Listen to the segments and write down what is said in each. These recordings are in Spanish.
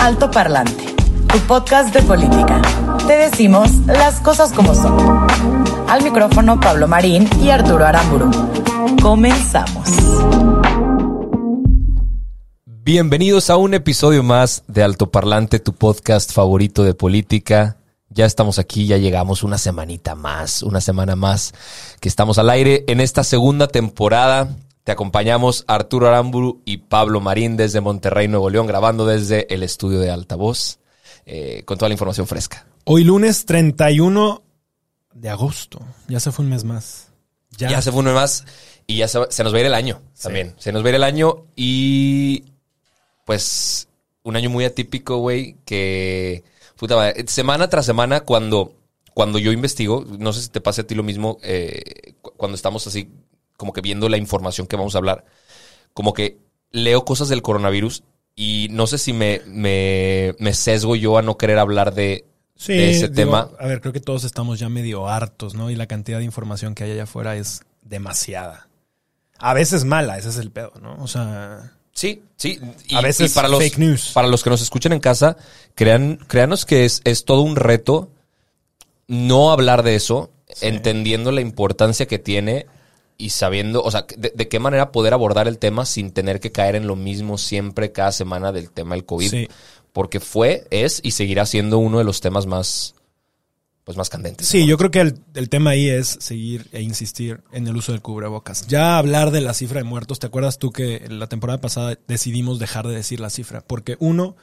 Alto Parlante, tu podcast de política. Te decimos las cosas como son. Al micrófono Pablo Marín y Arturo Aramburu. Comenzamos. Bienvenidos a un episodio más de Alto Parlante, tu podcast favorito de política. Ya estamos aquí, ya llegamos una semanita más, una semana más que estamos al aire en esta segunda temporada. Te acompañamos Arturo Aramburu y Pablo Marín desde Monterrey, Nuevo León, grabando desde el estudio de Altavoz, eh, con toda la información fresca. Hoy lunes 31 de agosto. Ya se fue un mes más. Ya, se fue un mes más y ya se, se nos va a ir el año también. Se nos va a ir el año y pues un año muy atípico, güey, que puta madre, semana tras semana cuando cuando yo investigo, no sé si te pase a ti lo mismo, eh, cu- cuando estamos así como que viendo la información que vamos a hablar, como que leo cosas del coronavirus y no sé si me, me, me sesgo yo a no querer hablar de, Sí, de ese digo, tema. A ver, creo que todos estamos ya medio hartos, ¿no? Y la cantidad de información que hay allá afuera es demasiada. A veces mala, ese es el pedo, ¿no? O sea, Sí, sí. Y, A veces y para los, fake news. Para los que nos escuchen en casa, crean, créanos que es, es todo un reto no hablar de eso, entendiendo la importancia que tiene y sabiendo, o sea, de, de qué manera poder abordar el tema sin tener que caer en lo mismo siempre cada semana del tema del COVID. Sí. Porque fue, es y seguirá siendo uno de los temas más, pues más candentes. sí, ¿no? yo creo que el, el tema ahí es seguir e insistir en el uso del cubrebocas. Ya hablar de la cifra de muertos, ¿te acuerdas tú que la temporada pasada decidimos dejar de decir la cifra? Porque uno,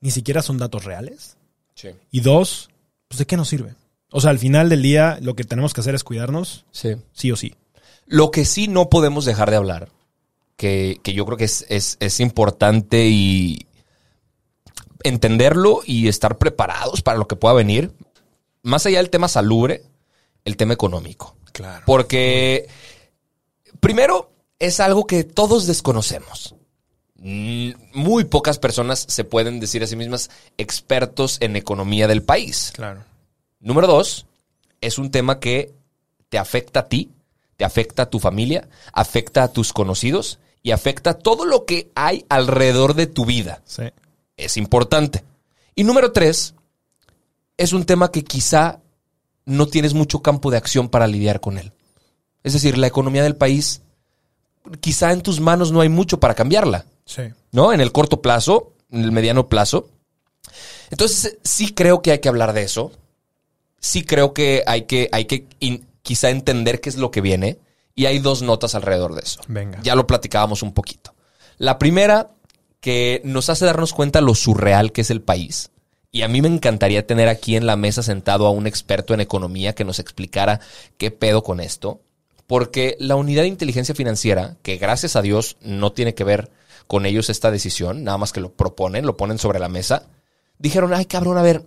ni siquiera son datos reales. Sí. Y dos, pues ¿de qué nos sirve? O sea, al final del día lo que tenemos que hacer es cuidarnos, Sí. sí o sí. Lo que sí no podemos dejar de hablar, que, que yo creo que es, es- es importante y entenderlo y estar preparados para lo que pueda venir, más allá del tema salubre, el tema económico. Claro. Porque, primero, es algo que todos desconocemos. Mm, Muy pocas personas se pueden decir a sí mismas expertos en economía del país. Claro. Número dos, es un tema que te afecta a ti, te afecta a tu familia, afecta a tus conocidos y afecta a todo lo que hay alrededor de tu vida. Sí. Es importante. Y número tres, es un tema que quizá no tienes mucho campo de acción para lidiar con él. Es decir, la economía del país, quizá en tus manos no hay mucho para cambiarla. Sí. ¿no? En el corto plazo, en el mediano plazo. Entonces, sí creo que hay que hablar de eso. Sí creo que hay que, hay que in- quizá entender qué es lo que viene. Y hay dos notas alrededor de eso. Venga. Ya lo platicábamos un poquito. La primera, que nos hace darnos cuenta lo surreal que es el país. Y a mí me encantaría tener aquí en la mesa sentado a un experto en economía que nos explicara qué pedo con esto. Porque la unidad de inteligencia financiera, que gracias a Dios no tiene que ver con ellos esta decisión, nada más que lo proponen, lo ponen sobre la mesa, dijeron, ay cabrón, a ver,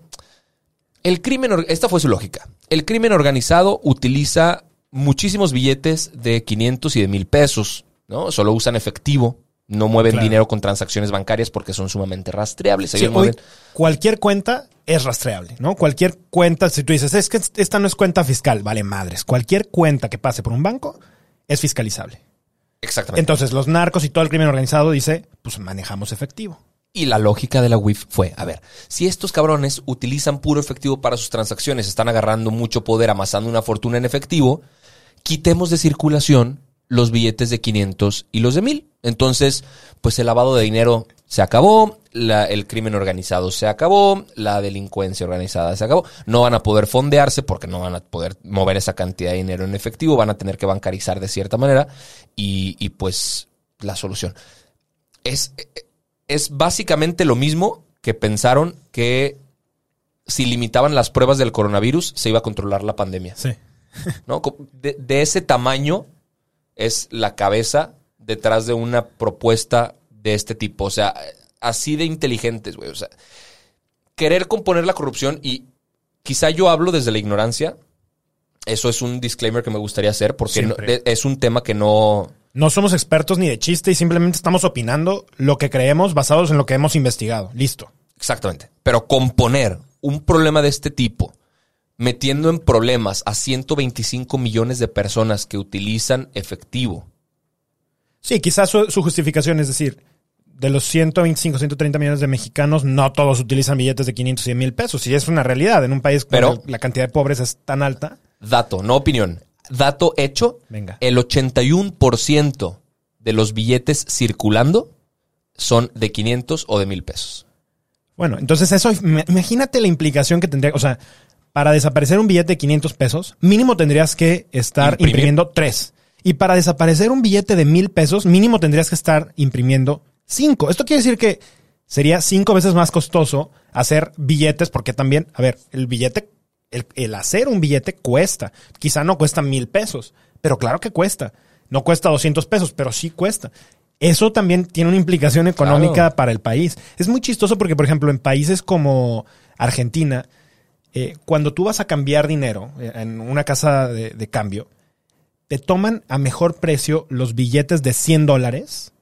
el crimen, esta fue su lógica, el crimen organizado utiliza muchísimos billetes de 500 y de mil pesos, ¿no? Solo usan efectivo, no mueven Claro. dinero con transacciones bancarias porque son sumamente rastreables. Ellos mueven- cualquier cuenta es rastreable, ¿no? Cualquier cuenta, si tú dices, es que esta no es cuenta fiscal, vale madres. Cualquier cuenta que pase por un banco es fiscalizable. Exactamente. Entonces, los narcos y todo el crimen organizado dice, pues manejamos efectivo. Y la lógica de la WIF fue, a ver, si estos cabrones utilizan puro efectivo para sus transacciones, están agarrando mucho poder, amasando una fortuna en efectivo, quitemos de circulación los billetes de 500 y los de 1000. Entonces, pues el lavado de dinero se acabó, la- el crimen organizado se acabó, la delincuencia organizada se acabó. No van a poder fondearse porque no van a poder mover esa cantidad de dinero en efectivo, van a tener que bancarizar de cierta manera y, y pues la solución. Es, es básicamente lo mismo que pensaron que si limitaban las pruebas del coronavirus se iba a controlar la pandemia. Sí. ¿no? De, de ese tamaño es la cabeza detrás de una propuesta de este tipo. O sea, así de inteligentes, güey. O sea, querer componer la corrupción y quizá yo hablo desde la ignorancia. Eso es un disclaimer que me gustaría hacer porque no- es un tema que no... No somos expertos ni de chiste y simplemente estamos opinando lo que creemos basados en lo que hemos investigado. Listo. Exactamente. Pero componer un problema de este tipo, metiendo en problemas a 125 millones de personas que utilizan efectivo. Sí, quizás su, su justificación es decir, de los 125, 130 millones de mexicanos, no todos utilizan billetes de 500 y 100 mil pesos. Y es una realidad. En un país Pero- donde la cantidad de pobres es tan alta. Dato, no opinión. Dato hecho. Venga. El 81% de los billetes circulando son de 500 o de 1000 pesos. Bueno, entonces eso, im- imagínate la implicación que tendría. O sea, para desaparecer un billete de 500 pesos, mínimo tendrías que estar Imprimir. imprimiendo tres. Y para desaparecer un billete de mil pesos, mínimo tendrías que estar imprimiendo cinco. Esto quiere decir que sería cinco veces más costoso hacer billetes, porque también, a ver, el billete, el, el hacer un billete cuesta. Quizá no cuesta mil pesos, pero claro que cuesta. No cuesta 200 pesos, pero sí cuesta. Eso también tiene una implicación económica Claro. para el país. Es muy chistoso porque, por ejemplo, en países como Argentina, eh, cuando tú vas a cambiar dinero eh, en una casa de, de cambio, te toman a mejor precio los billetes de 100 dólares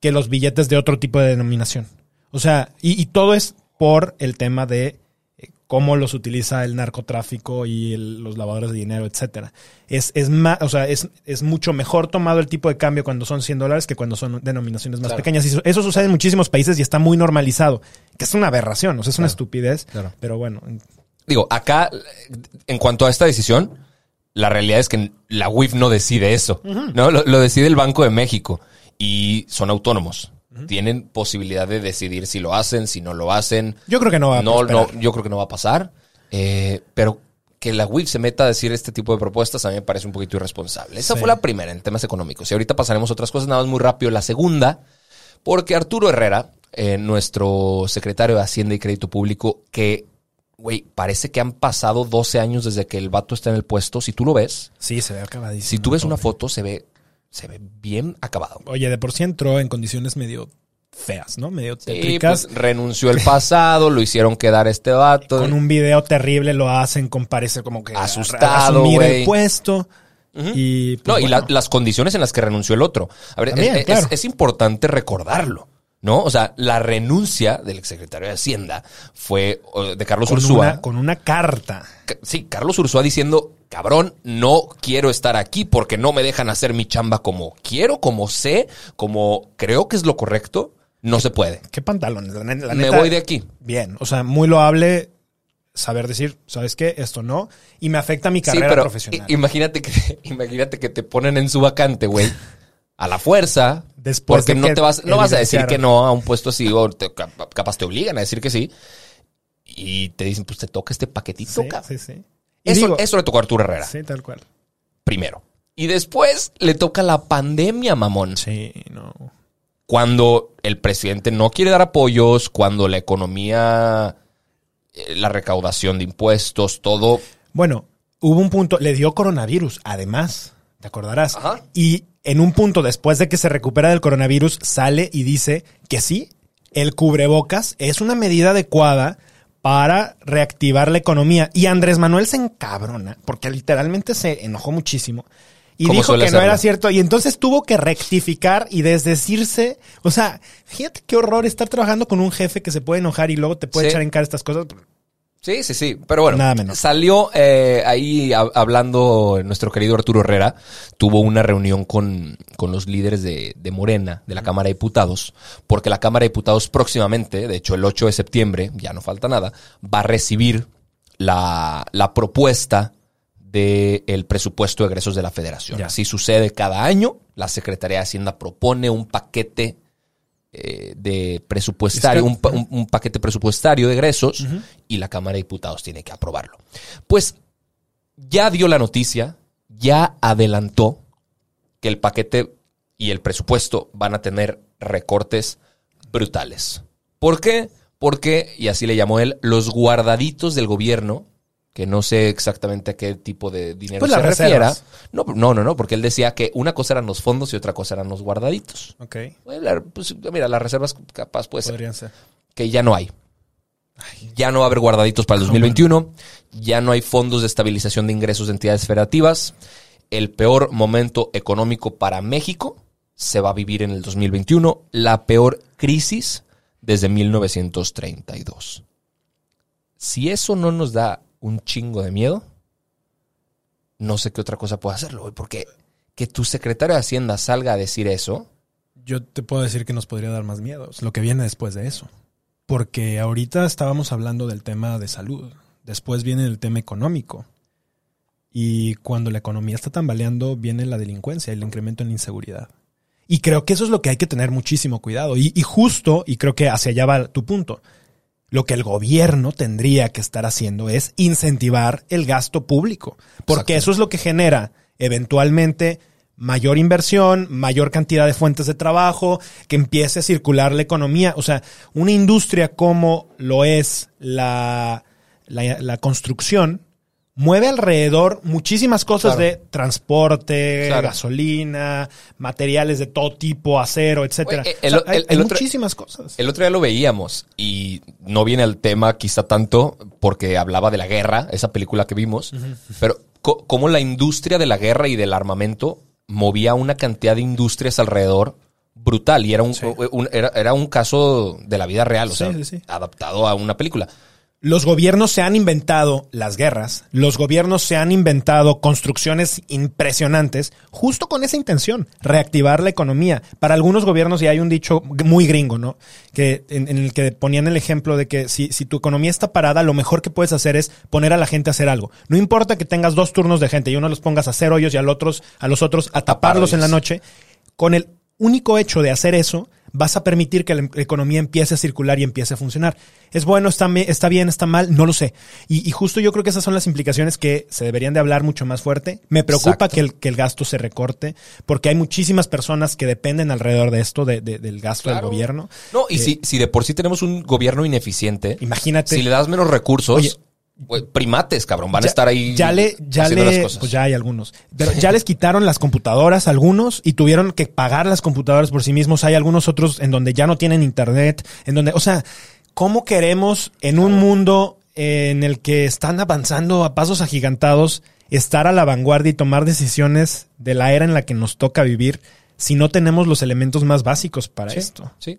que los billetes de otro tipo de denominación. O sea, y, y todo es por el tema de cómo los utiliza el narcotráfico y el- los lavadores de dinero, etcétera. Es, es más, o sea, es, es mucho mejor tomado el tipo de cambio cuando son 100 dólares que cuando son denominaciones más Claro. pequeñas. Y eso, eso sucede en muchísimos países y está muy normalizado. Que es una aberración, o sea, es una estupidez. Claro. Pero bueno, Digo, acá, en cuanto a esta decisión, la realidad es que la UIF no decide eso, ¿no? Lo, lo decide el Banco de México y son autónomos. Tienen posibilidad de decidir si lo hacen, si no lo hacen. yo creo que no va a no, yo creo que no va a pasar. Eh, pero que la UIF se meta a decir este tipo de propuestas a mí me parece un poquito irresponsable. Esa Sí. fue la primera en temas económicos. Y ahorita pasaremos otras cosas, nada más muy rápido. La segunda, porque Arturo Herrera, eh, nuestro secretario de Hacienda y Crédito Público, que, güey, parece que han pasado 12 años desde que el vato está en el puesto. Si tú lo ves, Sí, se ve acabadísimo. si tú ves una foto, se ve, se ve bien acabado. Oye, de por sí entró en condiciones medio feas, ¿no? Medio Sí, tétricas. pues, renunció el pasado, lo hicieron quedar este vato. con un video terrible lo hacen con parecer como que Asustado, asumir el puesto. Y, pues, No, y la- las condiciones en las que renunció el otro. A ver, También, es, es- claro. es importante recordarlo, ¿no? O sea, la renuncia del exsecretario de Hacienda fue de Carlos con, Ursúa. una, con una carta. Sí, Carlos Ursúa diciendo, cabrón, no quiero estar aquí porque no me dejan hacer mi chamba como quiero, como sé, como creo que es lo correcto. No se puede. ¿Qué pantalones? La, ne- la Me neta, voy de aquí. Bien, o sea, muy loable saber decir, ¿sabes qué? Esto no. Y me afecta mi carrera sí, pero profesional. imagínate que, imagínate que te ponen en su vacante, güey. A la fuerza. Después porque de no te vas, no vas a decir que no a un puesto así, o te- cap- capaz te obligan a decir que sí. Y te dicen, pues te toca este paquetito, Sí, cabrón. sí, sí. Eso, digo- eso le tocó a Arturo Herrera, Sí, tal cual. primero. Y después le toca la pandemia, mamón. Sí, no. Cuando el presidente no quiere dar apoyos, cuando la economía, eh, la recaudación de impuestos, todo. Bueno, hubo un punto, le dio coronavirus, además, te acordarás. Ajá. Y en un punto, después de que se recupera del coronavirus, sale y dice que sí, el cubrebocas es una medida adecuada para reactivar la economía. Y Andrés Manuel se encabrona, porque literalmente se enojó muchísimo. Y dijo que no era cierto. Y entonces tuvo que rectificar y desdecirse. O sea, fíjate qué horror estar trabajando con un jefe que se puede enojar y luego te puede Sí. echar en cara estas cosas. Sí, sí, sí. Pero bueno, Nada menos. salió eh, ahí hab- hablando nuestro querido Arturo Herrera. Tuvo una reunión con, con los líderes de, de Morena, de la Cámara de Diputados, porque la Cámara de Diputados próximamente, de hecho el 8 de septiembre, ya no falta nada, va a recibir la, la propuesta del presupuesto de egresos de la federación. Ya. Así sucede cada año. La Secretaría de Hacienda propone un paquete eh, de presupuestario, un- un paquete presupuestario de egresos y la Cámara de Diputados tiene que aprobarlo. Pues ya dio la noticia, ya adelantó que el paquete y el presupuesto van a tener recortes brutales. ¿Por qué? Porque, y así le llamó él, los guardaditos del gobierno que no sé exactamente a qué tipo de dinero Pues se refiera. reservas. No, no, no, no, porque él decía que una cosa eran los fondos y otra cosa eran los guardaditos. Ok. Bueno, la- pues, mira, las reservas capaz puede Podrían ser. que ya no hay. Ya no va a haber guardaditos para el 2021. Ya no hay fondos de estabilización de ingresos de entidades federativas. El peor momento económico para México se va a vivir en el 2021. La peor crisis desde 1932. Si eso no nos da un chingo de miedo, no sé qué otra cosa puede hacerlo, porque que tu secretario de Hacienda salga a decir eso, Yo te puedo decir que nos podría dar más miedo, es lo que viene después de eso. Porque ahorita estábamos hablando del tema de salud, después viene el tema económico. Y cuando la economía está tambaleando, viene la delincuencia, el incremento en la inseguridad. Y creo que eso es lo que hay que tener muchísimo cuidado. Y, y justo, y creo que hacia allá va tu punto, lo que el gobierno tendría que estar haciendo es incentivar el gasto público. Porque Exacto. eso es lo que genera eventualmente mayor inversión, mayor cantidad de fuentes de trabajo, que empiece a circular la economía. O sea, una industria como lo es la, la, la construcción, mueve alrededor muchísimas cosas Claro. de transporte, Claro. gasolina, materiales de todo tipo, acero, etcétera. Güey, el- O sea, hay, el- el hay otro- muchísimas cosas. El otro día lo veíamos y no viene al tema quizá tanto porque hablaba de la guerra, esa película que vimos, pero cómo la industria de la guerra y del armamento movía una cantidad de industrias alrededor brutal y era un, un- era, era un caso de la vida real, o Sí, sea, sí, sí. adaptado a una película. Los gobiernos se han inventado las guerras, los gobiernos se han inventado construcciones impresionantes justo con esa intención, reactivar la economía. Para algunos gobiernos, y hay un dicho muy gringo, ¿no? Que en, en el que ponían el ejemplo de que si, si tu economía está parada, lo mejor que puedes hacer es poner a la gente a hacer algo. No importa que tengas dos turnos de gente y uno los pongas a hacer hoyos y al otros, a los otros a taparlos en la noche. Con el único hecho de hacer eso, vas a permitir que la economía empiece a circular y empiece a funcionar. ¿Es bueno, está, me- está bien, está mal? No lo sé. Y, y justo yo creo que esas son las implicaciones que se deberían de hablar mucho más fuerte. Me preocupa que el, que el gasto se recorte, porque hay muchísimas personas que dependen alrededor de esto, de- de- del gasto Claro. del gobierno. No, y Eh, si, si de por sí tenemos un gobierno ineficiente, Imagínate. si le das menos recursos, Oye, primates, cabrón, van a estar ahí Ya le, ya le, las cosas. pues ya hay algunos. Pero ya les quitaron las computadoras algunos y tuvieron que pagar las computadoras por sí mismos. Hay algunos otros en donde ya no tienen internet, en donde, o sea, ¿cómo queremos en un mundo en el que están avanzando a pasos agigantados estar a la vanguardia y tomar decisiones de la era en la que nos toca vivir si no tenemos los elementos más básicos para Sí, esto? Sí.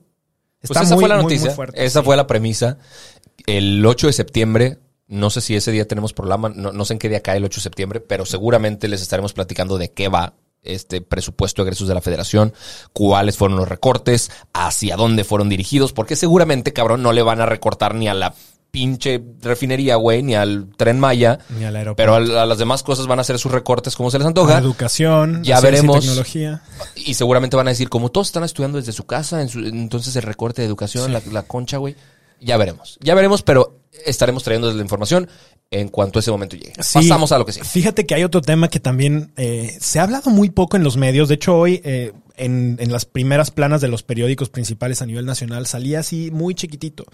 Está pues esa muy, fue la muy, muy noticia. fuerte, esa sí. fue la premisa. El 8 de septiembre, no sé si ese día tenemos programa, no, no sé en qué día cae el 8 de septiembre, pero seguramente les estaremos platicando de qué va este presupuesto de egresos de la federación, cuáles fueron los recortes, hacia dónde fueron dirigidos, porque seguramente, cabrón, no le van a recortar ni a la pinche refinería, güey, ni al tren Maya, Ni al aeropuerto. pero a, a las demás cosas van a hacer sus recortes como se les antoja. educación, Ya y veremos. tecnología. Y seguramente van a decir, como todos están estudiando desde su casa, en su- entonces el recorte de educación, la, la concha, güey. Ya veremos. Ya veremos, pero estaremos trayendo la información en cuanto ese momento llegue. Sí. Pasamos a lo que sigue. Fíjate que hay otro tema que también eh, se ha hablado muy poco en los medios. De hecho, hoy eh, en, en las primeras planas de los periódicos principales a nivel nacional salía así muy chiquitito.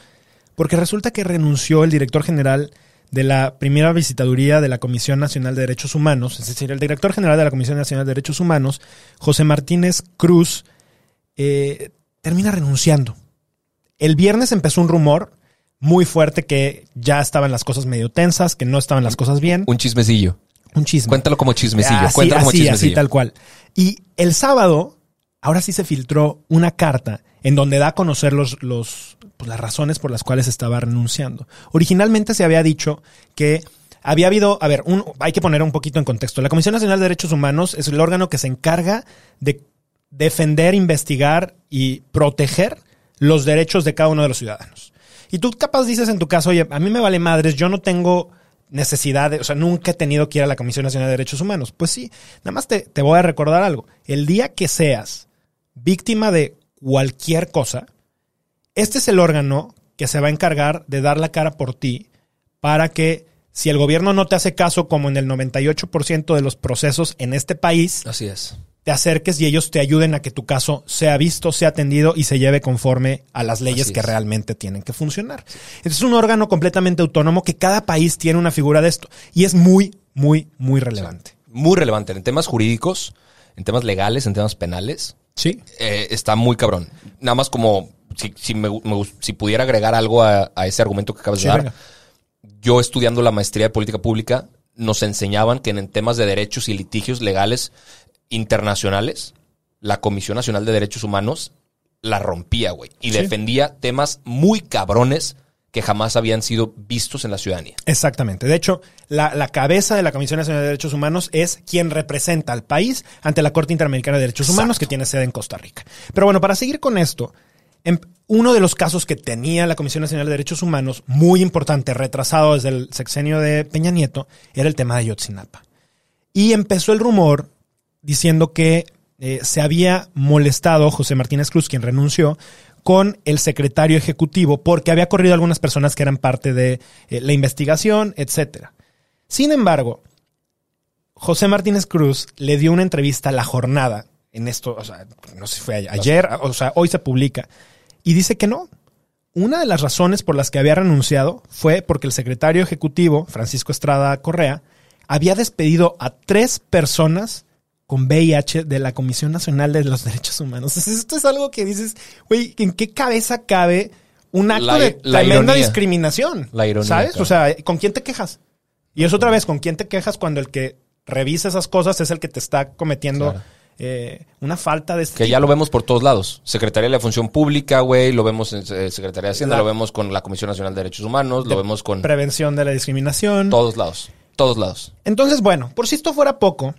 Porque resulta que renunció el director general de la primera visitaduría de la Comisión Nacional de Derechos Humanos, es decir, el director general de la Comisión Nacional de Derechos Humanos, José Martínez Cruz, eh, termina renunciando. El viernes empezó un rumor muy fuerte que ya estaban las cosas medio tensas, que no estaban las cosas bien. Un chismecillo. Un chisme. Cuéntalo como chismecillo. Así, Cuéntalo como así, chismecillo. así, tal cual. Y el sábado, ahora sí se filtró una carta en donde da a conocer los, los, pues, las razones por las cuales estaba renunciando. Originalmente se había dicho que había habido, a ver, un, hay que poner un poquito en contexto. La Comisión Nacional de Derechos Humanos es el órgano que se encarga de defender, investigar y proteger los derechos de cada uno de los ciudadanos. Y tú capaz dices en tu caso, oye, a mí me vale madres, yo no tengo necesidad, de, o sea, nunca he tenido que ir a la Comisión Nacional de Derechos Humanos. Pues sí, nada más te, te voy a recordar algo. El día que seas víctima de cualquier cosa, este es el órgano que se va a encargar de dar la cara por ti para que si el gobierno no te hace caso, como en el 98% de los procesos en este país, Así es. te acerques y ellos te ayuden a que tu caso sea visto, sea atendido y se lleve conforme a las leyes Así que es. realmente tienen que funcionar. Es un órgano completamente autónomo que cada país tiene una figura de esto y es muy, muy, muy relevante. Muy relevante. En temas jurídicos, en temas legales, en temas penales, Sí. eh, está muy cabrón. Nada más como si, si, me me si pudiera agregar algo a, a ese argumento que acabas Sí, de dar. venga. Yo estudiando la maestría de política pública, nos enseñaban que en temas de derechos y litigios legales internacionales, la Comisión Nacional de Derechos Humanos la rompía, güey. Y Sí. defendía temas muy cabrones que jamás habían sido vistos en la ciudadanía. Exactamente. De hecho, la, la cabeza de la Comisión Nacional de Derechos Humanos es quien representa al país ante la Corte Interamericana de Derechos Humanos, que tiene sede en Costa Rica. Pero bueno, para seguir con esto, em- uno de los casos que tenía la Comisión Nacional de Derechos Humanos, muy importante, retrasado desde el sexenio de Peña Nieto, era el tema de Yotzinapa. Y empezó el rumor diciendo que eh, se había molestado José Martínez Cruz, quien renunció, con el secretario ejecutivo porque había corrido algunas personas que eran parte de eh, la investigación, etcétera. Sin embargo, José Martínez Cruz le dio una entrevista a La Jornada en esto, o sea, no sé si fue ayer, o sea, hoy se publica, y dice que no. Una de las razones por las que había renunciado fue porque el secretario ejecutivo, Francisco Estrada Correa, había despedido a tres personas con VIH de la Comisión Nacional de los Derechos Humanos. Entonces, esto es algo que dices, güey, ¿en qué cabeza cabe un acto La- de la tremenda ironía. discriminación? La ironía, ¿Sabes? claro. O sea, ¿con quién te quejas? Y es otra vez, ¿con quién te quejas cuando el que revisa esas cosas es el que te está cometiendo Claro. Eh, una falta de este Que ya lo vemos por todos lados. Secretaría de la Función Pública, güey, lo vemos en eh, Secretaría de Hacienda, La- lo vemos con la Comisión Nacional de Derechos Humanos, lo vemos con prevención de la discriminación? todos lados. Todos lados. Entonces, bueno, por si esto fuera poco,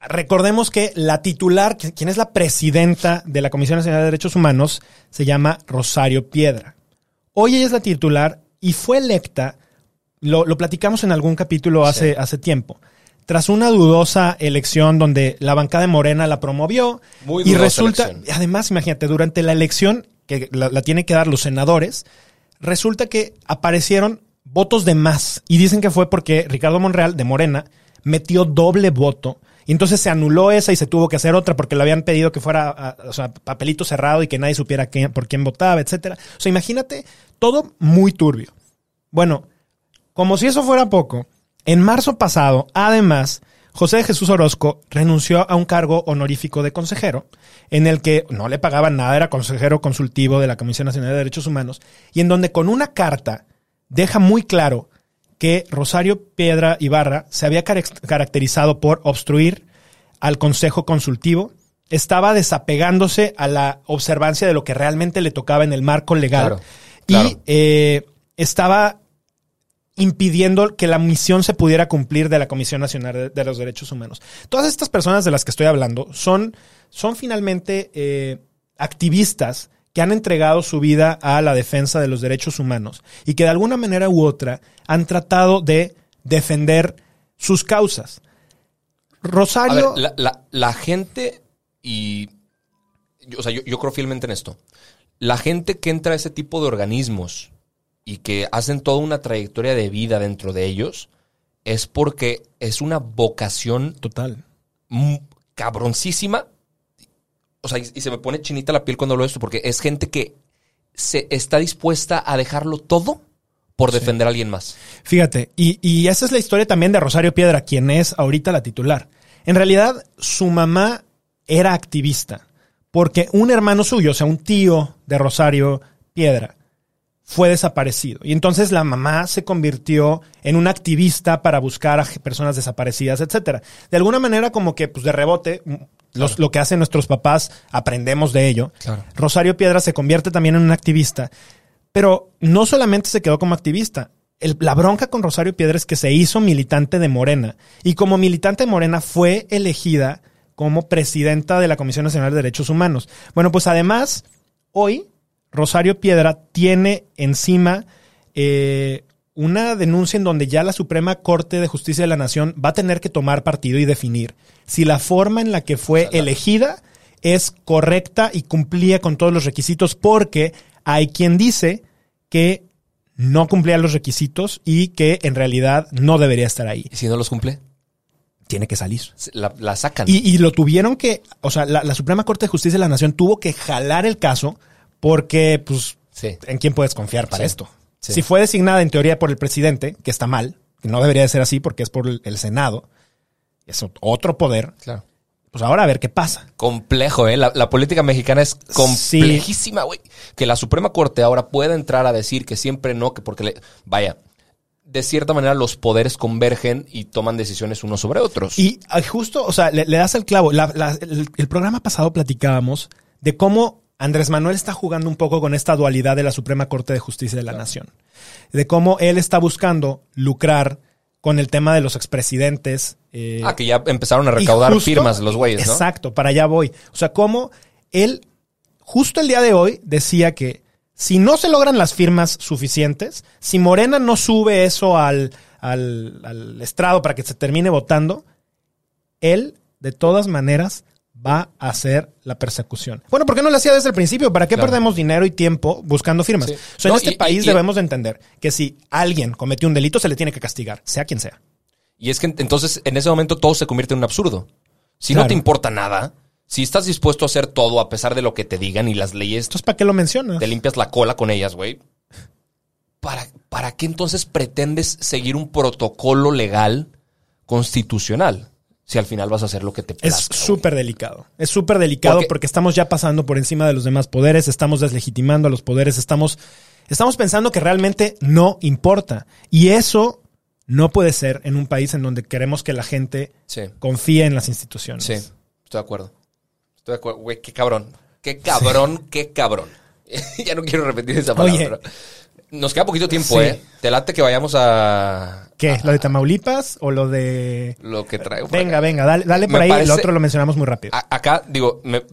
recordemos que la titular, quien es la presidenta de la Comisión Nacional de Derechos Humanos, se llama Rosario Piedra. Hoy ella es la titular y fue electa, lo, lo platicamos en algún capítulo hace, hace tiempo, tras una dudosa elección donde la bancada de Morena la promovió Muy y resulta, elección. además, imagínate, durante la elección que la, la tienen que dar los senadores, resulta que aparecieron votos de más. Y dicen que fue porque Ricardo Monreal, de Morena, metió doble voto. Y entonces se anuló esa y se tuvo que hacer otra porque le habían pedido que fuera a- o sea, papelito cerrado y que nadie supiera quién- por quién votaba, etcétera. O sea, imagínate, todo muy turbio. Bueno, como si eso fuera poco, en marzo pasado, además, José de Jesús Orozco renunció a un cargo honorífico de consejero, en el que no le pagaban nada, era consejero consultivo de la Comisión Nacional de Derechos Humanos, y en donde con una carta deja muy claro que Rosario Piedra Ibarra se había carac- caracterizado por obstruir al Consejo Consultivo, estaba desapegándose a la observancia de lo que realmente le tocaba en el marco legal Claro, claro. y eh, estaba impidiendo que la misión se pudiera cumplir de la Comisión Nacional de, de los Derechos Humanos. Todas estas personas de las que estoy hablando son, son finalmente eh, activistas que han entregado su vida a la defensa de los derechos humanos y que de alguna manera u otra han tratado de defender sus causas. Rosario... ver, la, la- la gente y... yo- o sea, yo, yo creo fielmente en esto. La gente que entra a ese tipo de organismos y que hacen toda una trayectoria de vida dentro de ellos es porque es una vocación Total. cabroncísima. O sea, y, y se me pone chinita la piel cuando hablo de esto porque es gente que se está dispuesta a dejarlo todo por defender a alguien más. Fíjate, y, y esa es la historia también de Rosario Piedra, quien es ahorita la titular. En realidad, su mamá era activista, porque un hermano suyo, o sea, un tío de Rosario Piedra, fue desaparecido. Y entonces la mamá se convirtió en una activista para buscar a personas desaparecidas, etcétera. De alguna manera, como que, pues de rebote, los- lo que hacen nuestros papás, aprendemos de ello. Claro. Rosario Piedra se convierte también en una activista. Pero no solamente se quedó como activista. El- la bronca con Rosario Piedra es que se hizo militante de Morena. Y como militante de Morena fue elegida como presidenta de la Comisión Nacional de Derechos Humanos. Bueno, pues además, hoy Rosario Piedra tiene encima eh, una denuncia en donde ya la Suprema Corte de Justicia de la Nación va a tener que tomar partido y definir si la forma en la que fue elegida es correcta y cumplía con todos los requisitos, porque hay quien dice que no cumplía los requisitos y que en realidad no debería estar ahí. ¿Y si no los cumple? Tiene que salir. La, la sacan. Y, y lo tuvieron que, o sea, la, la Suprema Corte de Justicia de la Nación tuvo que jalar el caso porque, pues, Sí. ¿en quién puedes confiar para Sí. esto? Sí. Si fue designada en teoría por el presidente, que está mal, que no debería de ser así porque es por el, Senado, es ot- otro poder, Claro. pues ahora a ver qué pasa. Complejo, ¿eh? La, la política mexicana es complejísima, güey. Que la Suprema Corte ahora pueda entrar a decir que siempre no, que porque le. Vaya, de cierta manera los poderes convergen y toman decisiones unos sobre otros. Y justo, o sea, le, le das el clavo. La- la- el, el programa pasado platicábamos de cómo Andrés Manuel está jugando un poco con esta dualidad de la Suprema Corte de Justicia de la Nación. De cómo él está buscando lucrar con el tema de los expresidentes. eh, ah, que ya empezaron a recaudar justo- firmas los güeyes, ¿no? Exacto, para allá voy. O sea, cómo él, justo el día de hoy, decía que si no se logran las firmas suficientes, si Morena no sube eso al, al, al estrado para que se termine votando, él, de todas maneras, va a hacer la persecución. Bueno, ¿por qué no lo hacía desde el principio? ¿Para qué Claro. perdemos dinero y tiempo buscando firmas? Sí. O sea, en este y- país y- y- debemos de entender que si alguien cometió un delito, se le tiene que castigar, sea quien sea. Y es que entonces en ese momento todo se convierte en un absurdo. Si Claro. no te importa nada, si estás dispuesto a hacer todo a pesar de lo que te digan y las leyes, Entonces, ¿para qué lo mencionas? te limpias la cola con ellas, güey. ¿Para, ¿Para qué entonces pretendes seguir un protocolo legal constitucional? Si al final vas a hacer lo que te Es plazca. güey? súper delicado. Es súper delicado Porque- porque estamos ya pasando por encima de los demás poderes, estamos deslegitimando a los poderes, estamos, estamos pensando que realmente no importa. Y eso no puede ser en un país en donde queremos que la gente Sí, confíe en las instituciones. sí, estoy de acuerdo. Estoy de acuerdo. Güey, qué cabrón. Qué cabrón, qué cabrón. ya no quiero repetir esa palabra. Oye. Nos queda poquito tiempo, Sí. ¿eh? Te late que vayamos a ¿Qué? ¿Lo de Tamaulipas o lo de...? lo que traigo. Venga, acá. venga, dale, dale Me por ahí. parece- Lo otro lo mencionamos muy rápido. A- acá, digo, me-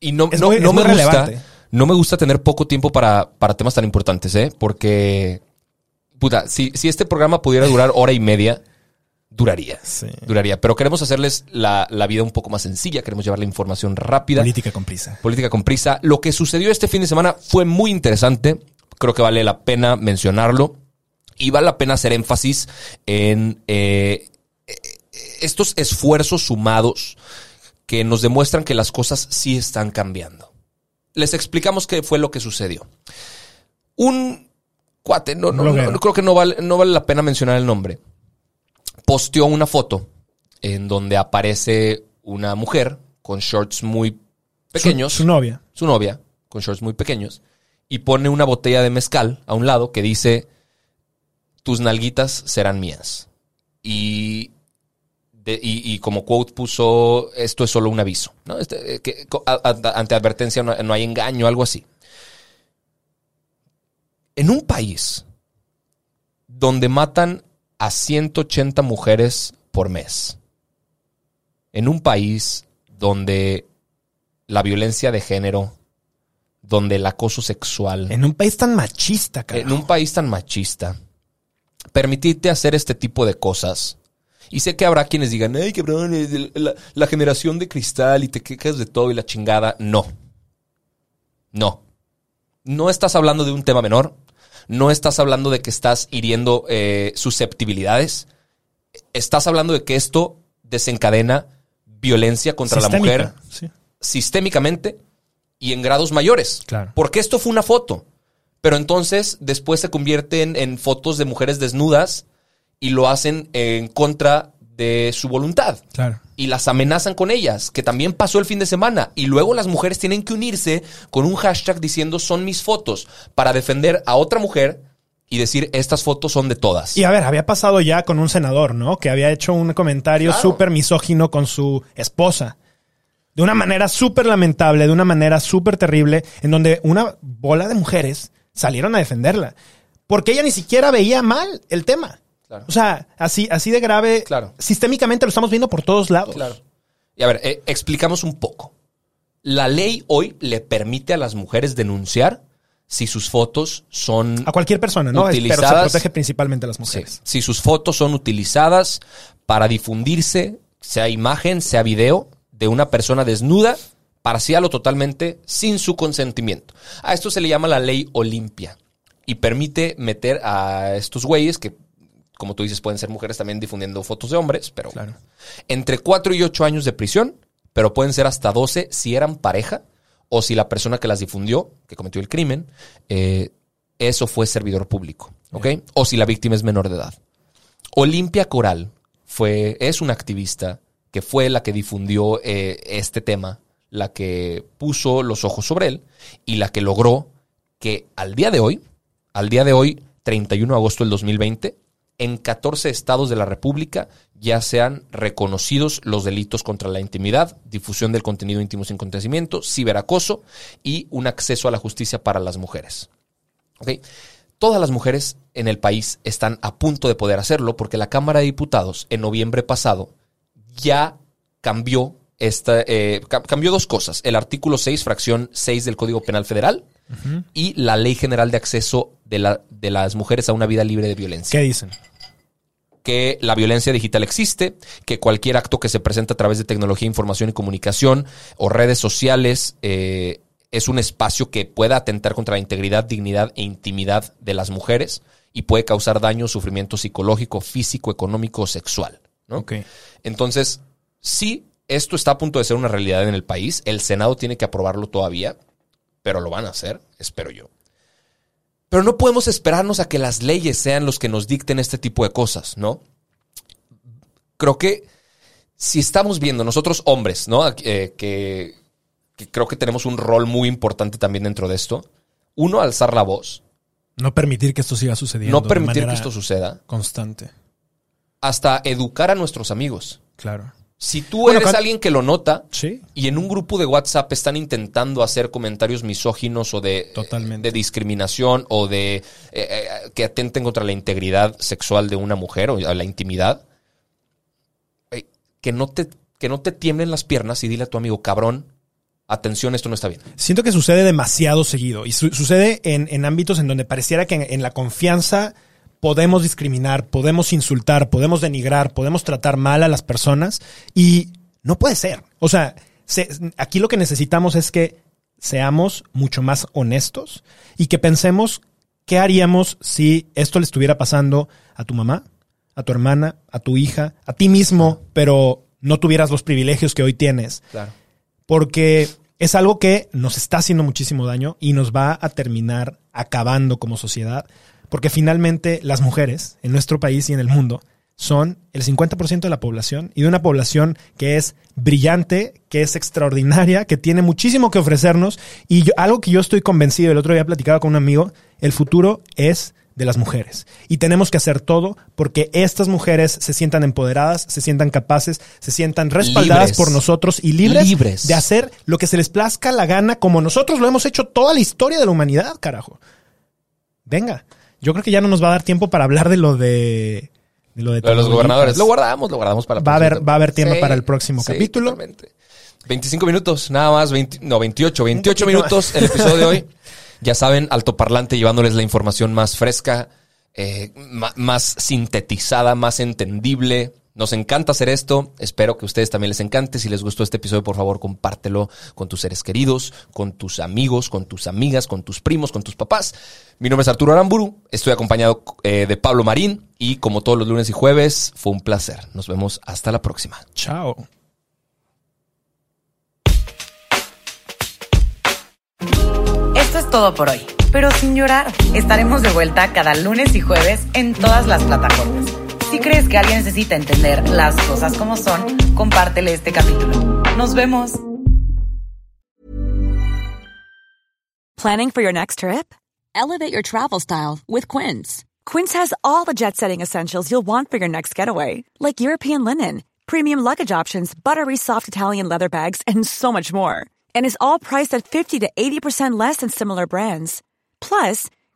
y no, Es no, muy- no es me gusta. No me gusta tener poco tiempo para, para temas tan importantes, ¿eh? Porque, puta, si, si este programa pudiera durar hora y media, duraría. Sí. Duraría. Pero queremos hacerles la, la vida un poco más sencilla. Queremos llevar la información rápida. Política con prisa. Política con prisa. Lo que sucedió este fin de semana fue muy interesante. Creo que vale la pena mencionarlo. Y vale la pena hacer énfasis en eh, estos esfuerzos sumados que nos demuestran que las cosas sí están cambiando. Les explicamos qué fue lo que sucedió. Un cuate, no, no, Bloguero. no, creo que no vale, no vale la pena mencionar el nombre, posteó una foto en donde aparece una mujer con shorts muy pequeños, Su, su novia. su novia, con shorts muy pequeños, y pone una botella de mezcal a un lado que dice, tus nalguitas serán mías. Y, y, como quote puso, esto es solo un aviso, ¿no? Este, eh, ante advertencia no, no hay engaño, algo así. En un país donde matan a 180 mujeres por mes, en un país donde la violencia de género, donde el acoso sexual, En un país tan machista, en carajo. un país tan machista, permitirte hacer este tipo de cosas. Y sé que habrá quienes digan, ay, cabrón, el- la, la generación de cristal y te quejas de todo y la chingada. No. No. No estás hablando de un tema menor. No estás hablando de que estás hiriendo eh, susceptibilidades. Estás hablando de que esto desencadena violencia contra la mujer sí. sistémicamente y en grados mayores. Claro. Porque esto fue una foto. Pero entonces después se convierten en fotos de mujeres desnudas y lo hacen en contra de su voluntad. Claro. Y las amenazan con ellas, que también pasó el fin de semana. Y luego las mujeres tienen que unirse con un hashtag diciendo son mis fotos para defender a otra mujer y decir estas fotos son de todas. Y a ver, había pasado ya con un senador, ¿no? Que había hecho un comentario Claro. súper misógino con su esposa. De una manera súper lamentable, de una manera súper terrible, en donde una bola de mujeres salieron a defenderla. Porque ella ni siquiera veía mal el tema. Claro. O sea, así, así de grave. Claro. Sistémicamente lo estamos viendo por todos lados. Claro. Y a ver, eh, explicamos un poco. La ley hoy le permite a las mujeres denunciar si sus fotos son A cualquier persona, ¿no? Pero se Utilizadas- protege principalmente a las Sí. mujeres. Si sus fotos son utilizadas para difundirse, sea imagen, sea video, de una persona desnuda, parcial o totalmente, sin su consentimiento. A esto se le llama la ley Olimpia. y permite meter a estos güeyes que, como tú dices, pueden ser mujeres también difundiendo fotos de hombres, pero Claro. entre 4 y 8 años de prisión, pero pueden ser hasta 12 si eran pareja o si la persona que las difundió, que cometió el crimen, eh, eso fue servidor público, ¿ok? O si la víctima es menor de edad. Olimpia Coral fue, es una activista que fue la que difundió eh, este tema, la que puso los ojos sobre él y la que logró que al día de hoy, al día de hoy, 31 de agosto del 2020, en 14 estados de la República ya sean reconocidos los delitos contra la intimidad, difusión del contenido íntimo sin consentimiento, ciberacoso y un acceso a la justicia para las mujeres. ¿Ok? Todas las mujeres en el país están a punto de poder hacerlo porque la Cámara de Diputados en noviembre pasado ya cambió esta, eh, ca- cambió dos cosas. El artículo 6, fracción 6 del Código Penal Federal y la Ley General de Acceso de, la- de las Mujeres a una Vida Libre de Violencia ¿Qué dicen? que la violencia digital existe, que cualquier acto que se presenta a través de tecnología, información y comunicación o redes sociales eh, es un espacio que pueda atentar contra la integridad, dignidad e intimidad de las mujeres y puede causar daño, sufrimiento psicológico, físico, económico o sexual. ¿No? Ok. Entonces, sí, esto está a punto de ser una realidad en el país. El Senado tiene que aprobarlo todavía, pero lo van a hacer, espero yo. Pero no podemos esperarnos a que las leyes sean los que nos dicten este tipo de cosas, ¿no? Creo que si estamos viendo nosotros hombres, ¿no? Eh, que, que creo que tenemos un rol muy importante también dentro de esto. Uno, alzar la voz. No permitir que esto siga sucediendo. No permitir que esto suceda. Constante. Hasta educar a nuestros amigos. Claro. Si tú Bueno, eres alguien que lo nota Sí. y en un grupo de WhatsApp están intentando hacer comentarios misóginos o de, Totalmente. de discriminación o de eh, eh, que atenten contra la integridad sexual de una mujer o la intimidad, eh, que, no te, que no te tiemblen las piernas y dile a tu amigo, cabrón, atención, esto no está bien. Siento que sucede demasiado seguido y su- sucede en, en ámbitos en donde pareciera que en, en la confianza podemos discriminar, podemos insultar, podemos denigrar, podemos tratar mal a las personas y no puede ser. O sea, se- aquí lo que necesitamos es que seamos mucho más honestos y que pensemos qué haríamos si esto le estuviera pasando a tu mamá, a tu hermana, a tu hija, a ti mismo, pero no tuvieras los privilegios que hoy tienes Claro. porque es algo que nos está haciendo muchísimo daño y nos va a terminar acabando como sociedad, porque finalmente las mujeres en nuestro país y en el mundo son el 50% de la población y de una población que es brillante, que es extraordinaria, que tiene muchísimo que ofrecernos y yo- algo que yo estoy convencido, el otro día platicaba con un amigo, el futuro es de las mujeres. Y tenemos que hacer todo porque estas mujeres se sientan empoderadas, se sientan capaces, se sientan respaldadas Libres. por nosotros y libres, Libres. de hacer lo que se les plazca la gana como nosotros lo hemos hecho toda la historia de la humanidad, carajo. Venga, yo creo que ya no nos va a dar tiempo para hablar de lo de, de lo de, Lo de los Tamaulipas. gobernadadores. Lo guardamos, lo guardamos para Va a haber- va a haber tema para el próximo capítulo. totalmente. 25 minutos, nada más, 20 no, 28, 28 poquito minutos el episodio de hoy. Ya saben, altoparlante llevándoles la información más fresca, eh, más sintetizada, más entendible. Nos encanta hacer esto. Espero que a ustedes también les encante. Si les gustó este episodio, por favor, compártelo con tus seres queridos, con tus amigos, con tus amigas, con tus primos, con tus papás. Mi nombre es Arturo Aramburu. Estoy acompañado eh, de Pablo Marín y como todos los lunes y jueves, fue un placer. Nos vemos hasta la próxima. Chao. Esto es todo por hoy, pero sin llorar. Estaremos de vuelta cada lunes y jueves en todas las plataformas. Si crees que alguien necesita entender las cosas como son, compártele este capítulo. Nos vemos. Planning for your next trip? Elevate your travel style with Quince. Quince has all the jet setting essentials you'll want for your next getaway, like European linen, premium luggage options, buttery soft Italian leather bags, and so much more. And is all priced at 50 to 80% less than similar brands. Plus,